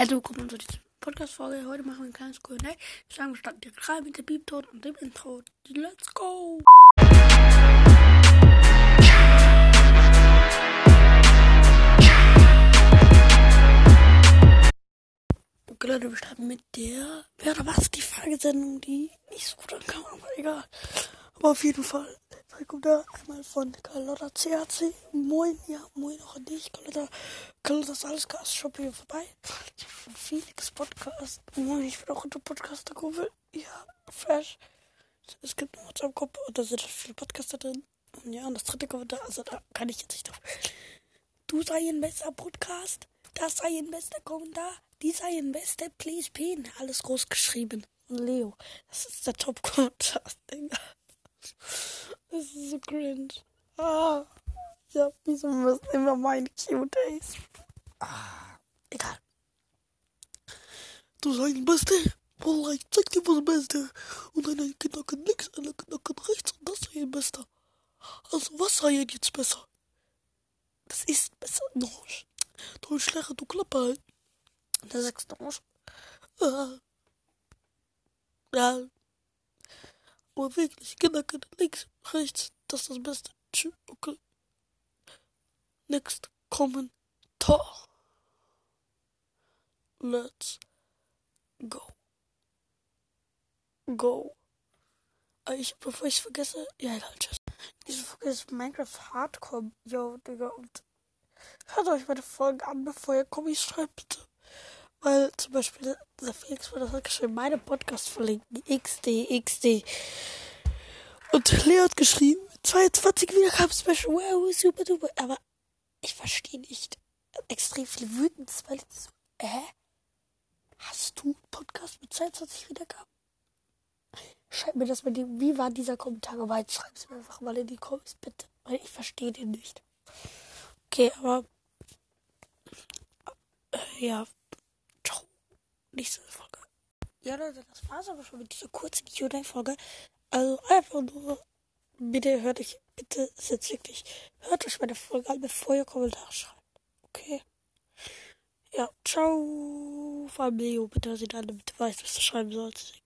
Herzlich willkommen zu dieser Podcast-Folge. Heute machen wir ein kleines Q&A. Ich sage, wir starten direkt rein mit dem Beep-Ton und dem Intro. Let's go! Okay, Leute, wir starten mit der Wer oder was? Die Fragesendung, die nicht so gut ankam, aber egal. Aber auf jeden Fall. Da einmal von Carlotta CAC. Moin, ja, moin auch an dich. Carlotta, Carlotta Salzcast, schau hier vorbei. Ich bin Felix Podcast. Moin, ich bin auch in der Podcaster-Gruppe. Ja, fresh. Es gibt eine WhatsApp-Gruppe und da sind viele Podcaster drin. Und ja, und das dritte Kommentar, also da kann ich jetzt nicht drauf. Du sei ein bester Podcast. Das sei ein bester Kommentar. Die sei ein bester Pen. Alles groß geschrieben. Leo, das ist der Top-Kommentar, Digga. Das ist so cringe. Ah. Ja, wieso müssen immer meine Q-Days? Ah, egal. Du sei ein Beste. Wallah, ich zeig dir was Beste. Und Kinder können links, Kinder können rechts. Und das sei ein Bester. Also, was sei jetzt besser? Das ist besser. Noch. Du Schlecher, du Klappe halt. Der du noch. Ah. Ja. Aber wirklich, Kinder können links, rechts. Das ist das Beste. Tschüss, okay. Next Kommentar. Let's go. Go. Ah, Ich, bevor ich vergesse, ja, egal, tschüss. Diese Folge ist Minecraft Hardcore, yo, Digga, und hört euch meine Folgen an, bevor ihr Kommis schreibt, bitte. Weil zum Beispiel der Felix wurde das hat geschrieben, meine Podcast verlinken, XD, XD. Und Leo hat geschrieben, 22 Wiedergaben Special, wow, super duper. Aber ich verstehe nicht. Extrem viel wütend, weil ich so, hä? Hast du einen Podcast mit 22 Wiedergaben? Schreib mir das mit dem, wie war dieser Kommentar gemeint? Schreib es mir einfach mal in die Comments, bitte. Weil ich verstehe den nicht. Okay, aber, äh, ja. Nächste Folge. Ja, Leute, das war's aber schon mit dieser kurzen Q&A-Folge. Also einfach nur, bitte hört euch, bitte, ist wirklich, hört euch meine Folge an, bevor ihr Kommentare schreibt. Okay? Ja, ciao. Leo, bitte, dass ihr dann damit weiß, was du schreiben sollst.